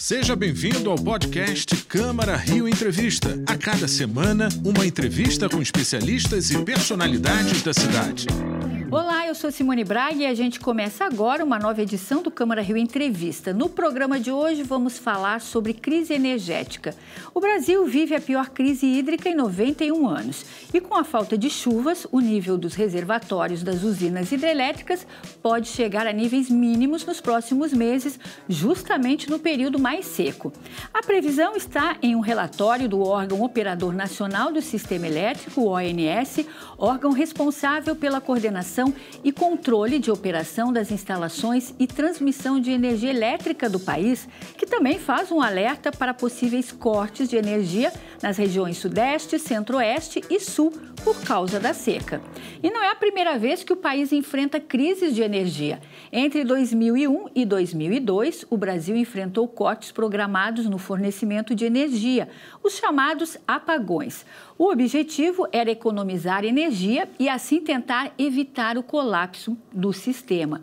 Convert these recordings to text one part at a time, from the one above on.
Seja bem-vindo ao podcast Câmara Rio Entrevista. A cada semana, uma entrevista com especialistas e personalidades da cidade. Olá, eu sou Simone Braga e a gente começa agora uma nova edição do Câmara Rio Entrevista. No programa de hoje vamos falar sobre crise energética. O Brasil vive a pior crise hídrica em 91 anos e com a falta de chuvas, o nível dos reservatórios das usinas hidrelétricas pode chegar a níveis mínimos nos próximos meses, justamente no período mais seco. A previsão está em um relatório do órgão Operador Nacional do Sistema Elétrico, ONS, órgão responsável pela coordenação e controle de operação das instalações e transmissão de energia elétrica do país, que também faz um alerta para possíveis cortes de energia nas regiões Sudeste, Centro-Oeste e Sul por causa da seca. E não é a primeira vez que o país enfrenta crises de energia. Entre 2001 e 2002, o Brasil enfrentou cortes programados no fornecimento de energia, os chamados apagões. O objetivo era economizar energia e assim tentar evitar o colapso do sistema.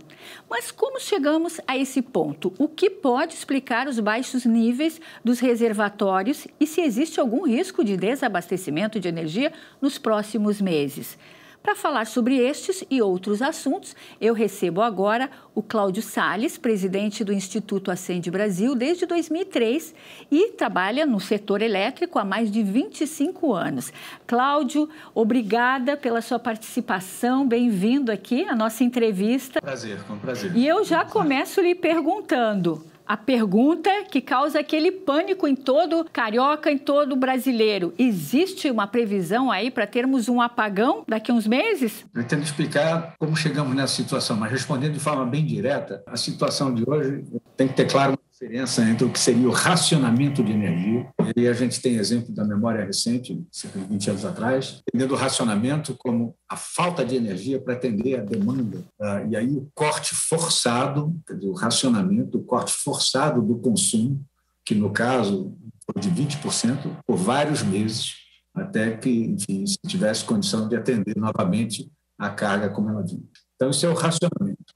Mas como chegamos a esse ponto? O que pode explicar os baixos níveis dos reservatórios e se existe algum risco de desabastecimento de energia nos próximos meses? Para falar sobre estes e outros assuntos, eu recebo agora o Cláudio Sales, presidente do Instituto Acende Brasil desde 2003 e trabalha no setor elétrico há mais de 25 anos. Cláudio, obrigada pela sua participação, bem-vindo aqui à nossa entrevista. Prazer, com prazer. E eu já começo lhe perguntando, a pergunta que causa aquele pânico em todo carioca, em todo brasileiro. Existe uma previsão aí para termos um apagão daqui a uns meses? Pretendo explicar como chegamos nessa situação, mas respondendo de forma bem direta, a situação de hoje tem que ter claro diferença entre o que seria o racionamento de energia, e a gente tem exemplo da memória recente, cerca de 20 anos atrás, entendendo o racionamento como a falta de energia para atender a demanda, ah, e aí o corte forçado, o racionamento, o corte forçado do consumo, que no caso foi de 20% por vários meses, até que, enfim, se tivesse condição de atender novamente a carga como ela vinha. Então, isso é o racionamento.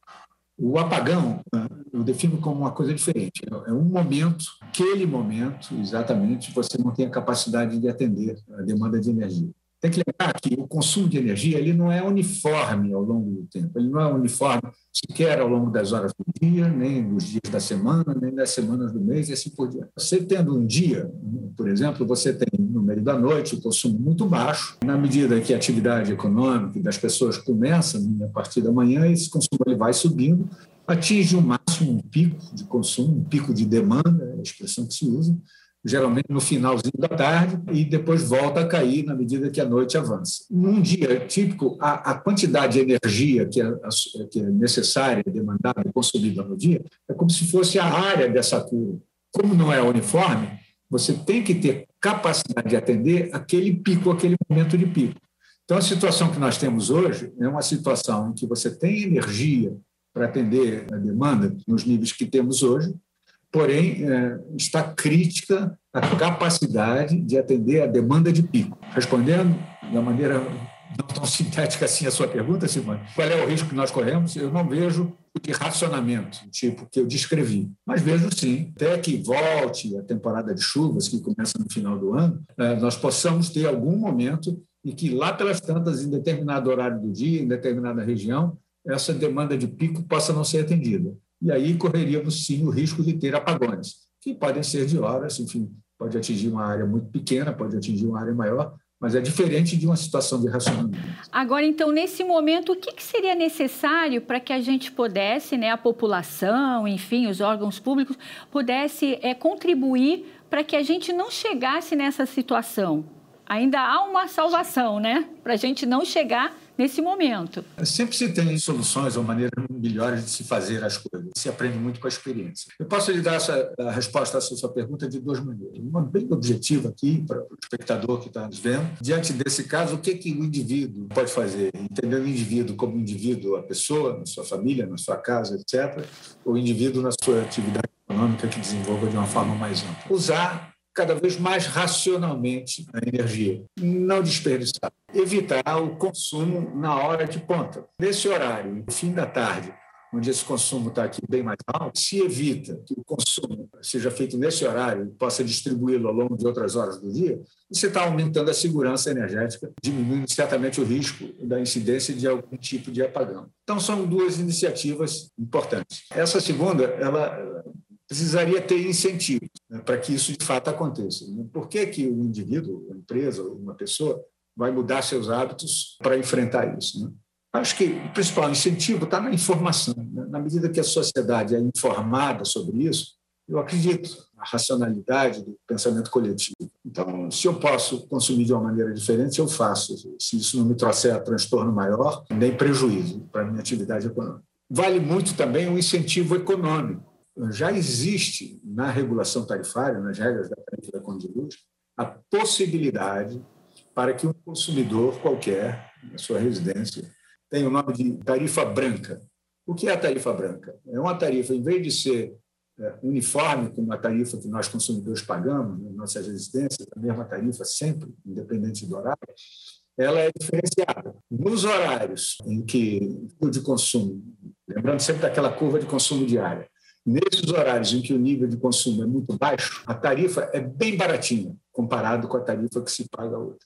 O apagão né, eu defino como uma coisa diferente. É um momento, aquele momento, exatamente, você não tem a capacidade de atender a demanda de energia. Tem que lembrar que o consumo de energia ele não é uniforme ao longo do tempo, ele não é uniforme sequer ao longo das horas do dia, nem dos dias da semana, nem das semanas do mês e assim por diante. Você tendo um dia, por exemplo, você tem no meio da noite o consumo muito baixo, na medida que a atividade econômica das pessoas começa a partir da manhã, esse consumo ele vai subindo, atinge um máximo, um pico de consumo, um pico de demanda, é a expressão que se usa, geralmente no finalzinho da tarde, e depois volta a cair na medida que a noite avança. Num dia típico, a, a quantidade de energia que é, que é necessária, demandada, consumida no dia, é como se fosse a área dessa curva. Como não é uniforme, você tem que ter capacidade de atender aquele pico, aquele momento de pico. Então, a situação que nós temos hoje é uma situação em que você tem energia para atender a demanda nos níveis que temos hoje, porém é, está crítica a capacidade de atender a demanda de pico. Respondendo da maneira não tão sintética assim a sua pergunta, Simone, qual é o risco que nós corremos? Eu não vejo de racionamento, tipo que eu descrevi, mas vejo sim, até que volte a temporada de chuvas, que começa no final do ano, é, nós possamos ter algum momento e que lá pelas tantas, em determinado horário do dia, em determinada região, essa demanda de pico possa não ser atendida e aí correríamos sim o risco de ter apagões, que podem ser de horas, enfim, pode atingir uma área muito pequena, pode atingir uma área maior, mas é diferente de uma situação de racionamento. Agora, então, nesse momento, o que, que seria necessário para que a gente pudesse, né, a população, enfim, os órgãos públicos, pudesse é, contribuir para que a gente não chegasse nessa situação? Ainda há uma salvação, né? Para a gente não chegar nesse momento. Sempre se tem soluções ou maneiras melhores de se fazer as coisas. Se aprende muito com a experiência. Eu posso lhe dar essa, a resposta a sua pergunta de duas maneiras. Uma bem objetiva aqui, para o espectador que está nos vendo. Diante desse caso, o que, que o indivíduo pode fazer? Entender o indivíduo como indivíduo, a pessoa, na sua família, na sua casa, etc. O indivíduo na sua atividade econômica que desenvolva de uma forma mais ampla. Usar cada vez mais racionalmente a energia, não desperdiçar, evitar o consumo na hora de ponta. Nesse horário, fim da tarde, onde esse consumo está aqui bem mais alto, se evita que o consumo seja feito nesse horário e possa distribuí-lo ao longo de outras horas do dia, você está aumentando a segurança energética, diminuindo certamente o risco da incidência de algum tipo de apagão. Então, são duas iniciativas importantes. Essa segunda, ela precisaria ter incentivos né, para que isso de fato aconteça. Por que, que o indivíduo, a empresa, uma pessoa vai mudar seus hábitos para enfrentar isso? Né? Acho que o principal incentivo está na informação. Né? Na medida que a sociedade é informada sobre isso, eu acredito na racionalidade do pensamento coletivo. Então, se eu posso consumir de uma maneira diferente, eu faço. Se isso não me trouxer transtorno maior, nem prejuízo para a minha atividade econômica. Vale muito também o incentivo econômico. Já existe na regulação tarifária, nas regras da tarifa da conta de luz, a possibilidade para que um consumidor qualquer, na sua residência, tem o nome de tarifa branca. O que é a tarifa branca? É uma tarifa, em vez de ser é, uniforme como a tarifa que nós consumidores pagamos nas nossas residências, a mesma tarifa sempre, independente do horário, ela é diferenciada. Nos horários em que o de consumo, lembrando sempre daquela curva de consumo diária, nesses horários em que o nível de consumo é muito baixo, a tarifa é bem baratinha comparado com a tarifa que se paga hoje.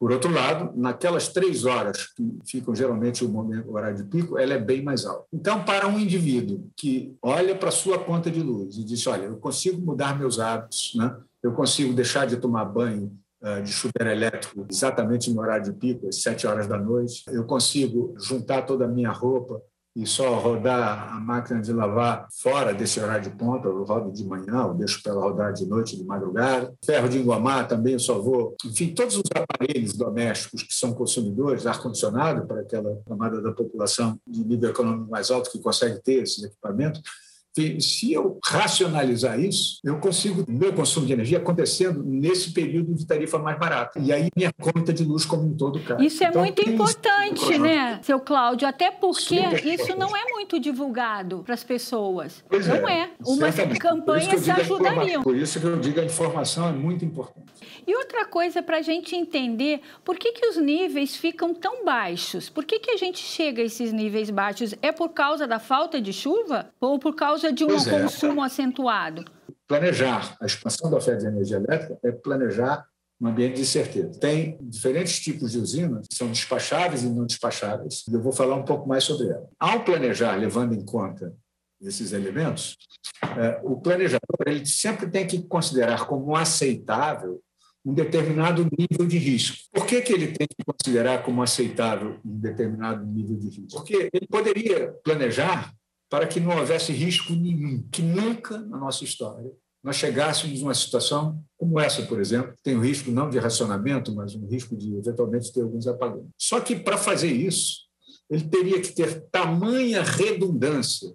Por outro lado, naquelas três horas que ficam geralmente o, momento, o horário de pico, ela é bem mais alta. Então, para um indivíduo que olha para a sua conta de luz e diz: Olha, eu consigo mudar meus hábitos, né? eu consigo deixar de tomar banho uh, de chuveiro elétrico exatamente no horário de pico, às sete horas da noite, eu consigo juntar toda a minha roupa e só rodar a máquina de lavar fora desse horário de ponta, eu rodo de manhã, eu deixo para ela rodar de noite, de madrugada. Ferro de engomar também eu só vou. Enfim, todos os aparelhos domésticos que são consumidores, ar-condicionado para aquela camada da população de nível econômico mais alto que consegue ter esses equipamentos, se eu racionalizar isso, eu consigo meu consumo de energia acontecendo nesse período de tarifa mais barata. E aí minha conta de luz como um todo cai. Isso é então, muito importante, né, seu Cláudio? Até porque isso não é muito divulgado para as pessoas. Pois não é. é. Umas campanhas ajudariam. Por isso que eu digo a informação é muito importante. E outra coisa para a gente entender, por que, que os níveis ficam tão baixos? Por que, que a gente chega a esses níveis baixos? É por causa da falta de chuva ou por causa de um é. consumo acentuado? Planejar a expansão da oferta de energia elétrica é planejar um ambiente de certeza. Tem diferentes tipos de usinas que são despacháveis e não despacháveis. Eu vou falar um pouco mais sobre ela. Ao planejar, levando em conta esses elementos, é, o planejador ele sempre tem que considerar como aceitável um determinado nível de risco. Por que, que ele tem que considerar como aceitável um determinado nível de risco? Porque ele poderia planejar para que não houvesse risco nenhum, que nunca na nossa história nós chegássemos numa situação como essa, por exemplo, que tem o risco não de racionamento, mas um risco de eventualmente ter alguns apagões. Só que para fazer isso, ele teria que ter tamanha redundância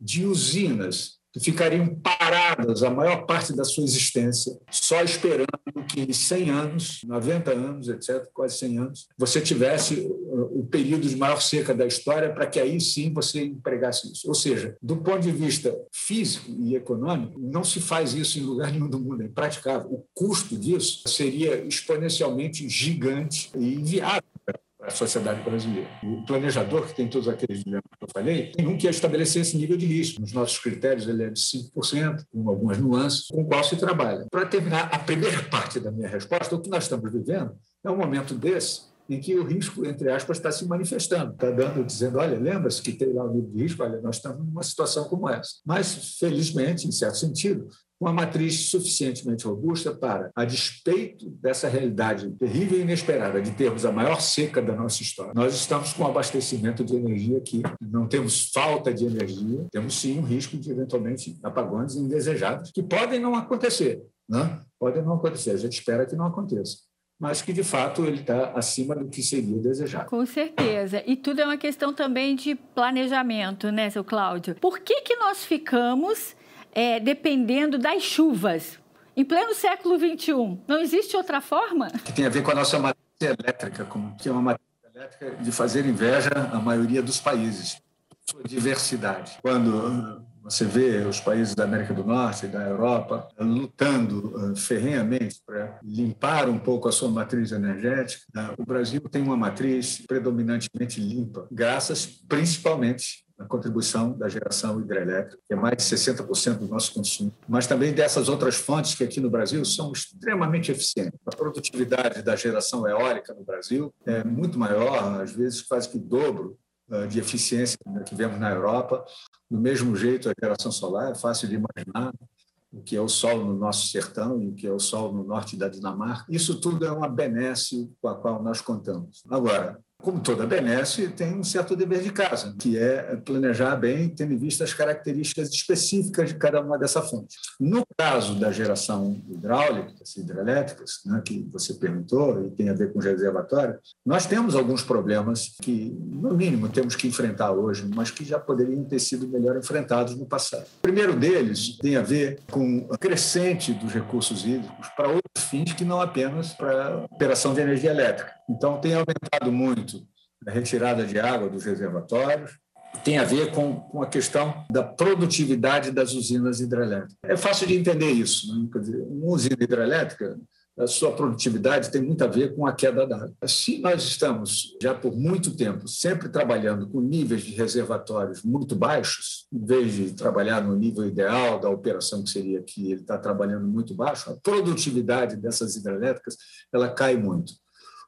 de usinas que ficariam paradas a maior parte da sua existência, só esperando que em 100 anos, 90 anos, etc., quase 100 anos, você tivesse uh, o período de maior seca da história para que aí sim você empregasse isso. Ou seja, do ponto de vista físico e econômico, não se faz isso em lugar nenhum do mundo, é impraticável. O custo disso seria exponencialmente gigante e inviável a sociedade brasileira. O planejador, que tem todos aqueles dilemas que eu falei, tem um que é estabelecer esse nível de risco. Nos nossos critérios, ele é de 5%, com algumas nuances, com o qual se trabalha. Para terminar a primeira parte da minha resposta, o que nós estamos vivendo é um momento desse em que o risco, entre aspas, está se manifestando, está dando, dizendo, olha, lembra-se que tem lá o nível de risco, olha, nós estamos numa situação como essa. Mas, felizmente, em certo sentido, uma matriz suficientemente robusta para, a despeito dessa realidade terrível e inesperada de termos a maior seca da nossa história, nós estamos com abastecimento de energia aqui, não temos falta de energia, temos sim um risco de eventualmente apagões indesejados, que podem não acontecer, né? podem não acontecer, a gente espera que não aconteça mas que de fato ele está acima do que seria desejado. Com certeza. E tudo é uma questão também de planejamento, né, seu Cláudio? Por que, que nós ficamos é, dependendo das chuvas. Em pleno século XXI, não existe outra forma? Que tem a ver com a nossa matriz elétrica, que é uma matriz elétrica de fazer inveja à maioria dos países, sua diversidade. Quando você vê os países da América do Norte e da Europa lutando eh, ferrenhamente para limpar um pouco a sua matriz energética. Né? O Brasil tem uma matriz predominantemente limpa, graças principalmente na contribuição da geração hidrelétrica, que é mais de 60% do nosso consumo, mas também dessas outras fontes que aqui no Brasil são extremamente eficientes. A produtividade da geração eólica no Brasil é muito maior, às vezes quase que dobro eh, de eficiência que vemos na Europa. Do mesmo jeito, a geração solar é fácil de imaginar o que é o sol no nosso sertão e o que é o sol no norte da Dinamarca. Isso tudo é uma benesse com a qual nós contamos. Agora, como toda benesse, tem um certo dever de casa, que é planejar bem, tendo em vista as características específicas de cada uma dessas fontes. No caso da geração hidráulica, hidrelétricas, né, que você perguntou, e tem a ver com reservatório, nós temos alguns problemas que, no mínimo, temos que enfrentar hoje, mas que já poderiam ter sido melhor enfrentados no passado. O primeiro deles tem a ver com a crescente dos recursos hídricos para outros fins que não apenas para operação de energia elétrica. Então, tem aumentado muito a retirada de água dos reservatórios, tem a ver com, com a questão da produtividade das usinas hidrelétricas. É fácil de entender isso. Né? Dizer, uma usina hidrelétrica, a sua produtividade tem muito a ver com a queda d'água. Se nós estamos, já por muito tempo, sempre trabalhando com níveis de reservatórios muito baixos, em vez de trabalhar no nível ideal da operação, que seria que ele está trabalhando muito baixo, a produtividade dessas hidrelétricas ela cai muito.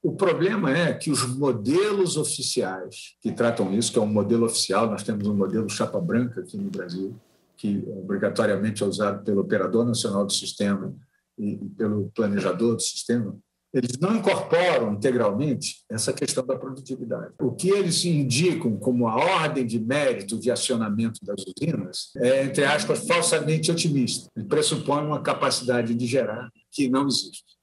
O problema é que os modelos oficiais que tratam isso, que é um modelo oficial, nós temos um modelo chapa branca aqui no Brasil, que obrigatoriamente é usado pelo operador nacional do sistema e pelo planejador do sistema, eles não incorporam integralmente essa questão da produtividade. O que eles indicam como a ordem de mérito de acionamento das usinas é, entre aspas, falsamente otimista. Ele pressupõe uma capacidade de gerar que não existe.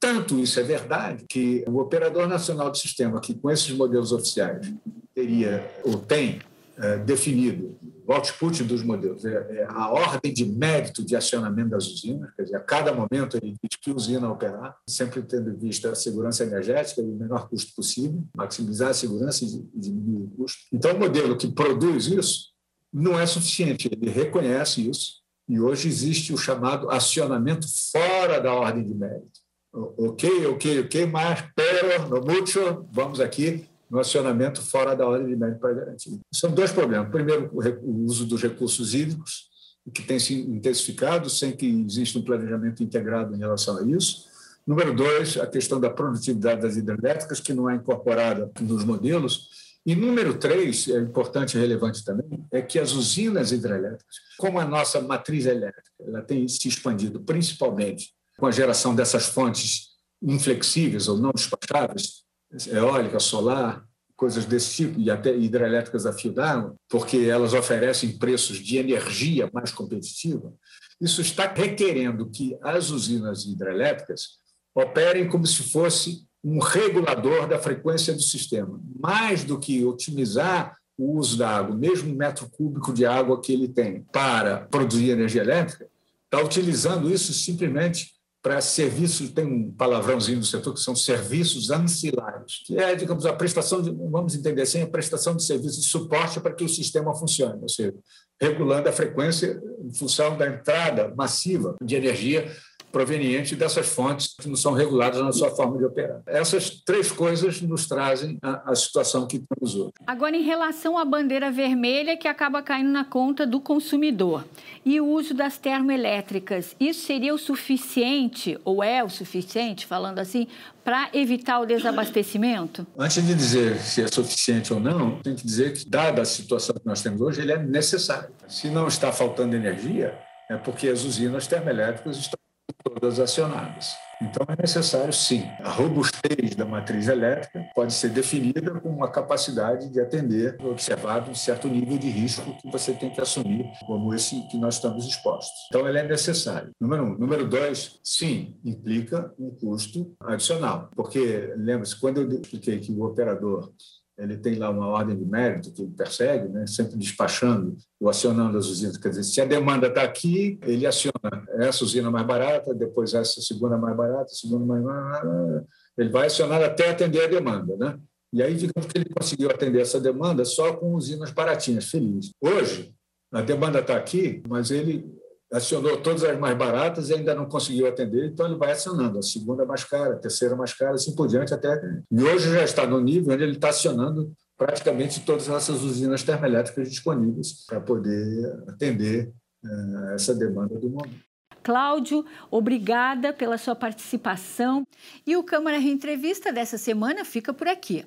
Tanto isso é verdade que o operador nacional do sistema, que com esses modelos oficiais teria ou tem é, definido o output dos modelos, é, é, a ordem de mérito de acionamento das usinas, quer dizer, a cada momento ele diz que usina operar, sempre tendo em vista a segurança energética e o menor custo possível, maximizar a segurança e diminuir o custo. Então, o modelo que produz isso não é suficiente, ele reconhece isso, e hoje existe o chamado acionamento fora da ordem de mérito ok, ok, ok, mas, pero, no mucho, vamos aqui no acionamento fora da ordem de mérito para garantir. São dois problemas. Primeiro, o uso dos recursos hídricos, que tem se intensificado sem que exista um planejamento integrado em relação a isso. Número dois, a questão da produtividade das hidrelétricas, que não é incorporada nos modelos. E número três, é importante e relevante também, é que as usinas hidrelétricas, como a nossa matriz elétrica, ela tem se expandido principalmente com a geração dessas fontes inflexíveis ou não despacháveis, eólica, solar, coisas desse tipo, e até hidrelétricas a fio d'água, porque elas oferecem preços de energia mais competitiva, isso está requerendo que as usinas hidrelétricas operem como se fosse um regulador da frequência do sistema, mais do que otimizar o uso da água, mesmo metro cúbico de água que ele tem para produzir energia elétrica, está utilizando isso simplesmente para serviços, tem um palavrãozinho no setor que são serviços ancilares, que é, digamos, a prestação de, vamos entender assim, a prestação de serviços de suporte para que o sistema funcione, ou seja, regulando a frequência em função da entrada massiva de energia proveniente dessas fontes que não são reguladas na sua forma de operar. Essas três coisas nos trazem a, a, situação que temos hoje. Agora, em relação à bandeira vermelha, que acaba caindo na conta do consumidor, e o uso das termoelétricas, isso seria o suficiente, ou é o suficiente, falando assim, para evitar o desabastecimento? Antes de dizer se é suficiente ou não, tem que dizer que, dada a situação que nós temos hoje, ele é necessário. Se não está faltando energia, é porque as usinas termoelétricas estão todas acionadas. Então, é necessário, sim. A robustez da matriz elétrica pode ser definida com uma capacidade de atender, observado um certo nível de risco que você tem que assumir, como esse que nós estamos expostos. Então, ela é necessária. Número um. Número dois, sim, implica um custo adicional. Porque, lembre-se, quando eu expliquei que o operador ele tem lá uma ordem de mérito que ele persegue, né? sempre despachando ou acionando as usinas. Quer dizer, se a demanda está aqui, ele aciona essa usina mais barata, depois essa segunda mais barata, segunda mais barata, ele vai acionar até atender a demanda. Né? E aí, digamos que ele conseguiu atender essa demanda só com usinas baratinhas, feliz. Hoje, a demanda está aqui, mas ele acionou todas as mais baratas e ainda não conseguiu atender, então ele vai acionando a segunda mais cara, a terceira mais cara, assim por diante até. E hoje já está no nível onde ele está acionando praticamente todas essas usinas termoelétricas disponíveis para poder atender uh, essa demanda do momento. Cláudio, obrigada pela sua participação. E o Câmara Rio Entrevista dessa semana fica por aqui.